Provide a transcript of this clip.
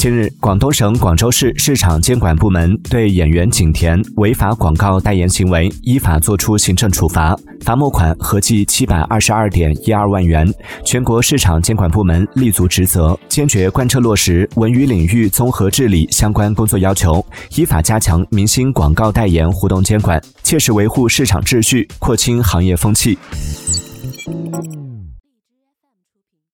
近日，广东省广州市市场监管部门对演员景甜违法广告代言行为依法作出行政处罚，罚没款合计七百二十二点一二万元。全国市场监管部门立足职责，坚决贯彻落实文娱领域综合治理相关工作要求，依法加强明星广告代言互动监管，切实维护市场秩序，廓清行业风气。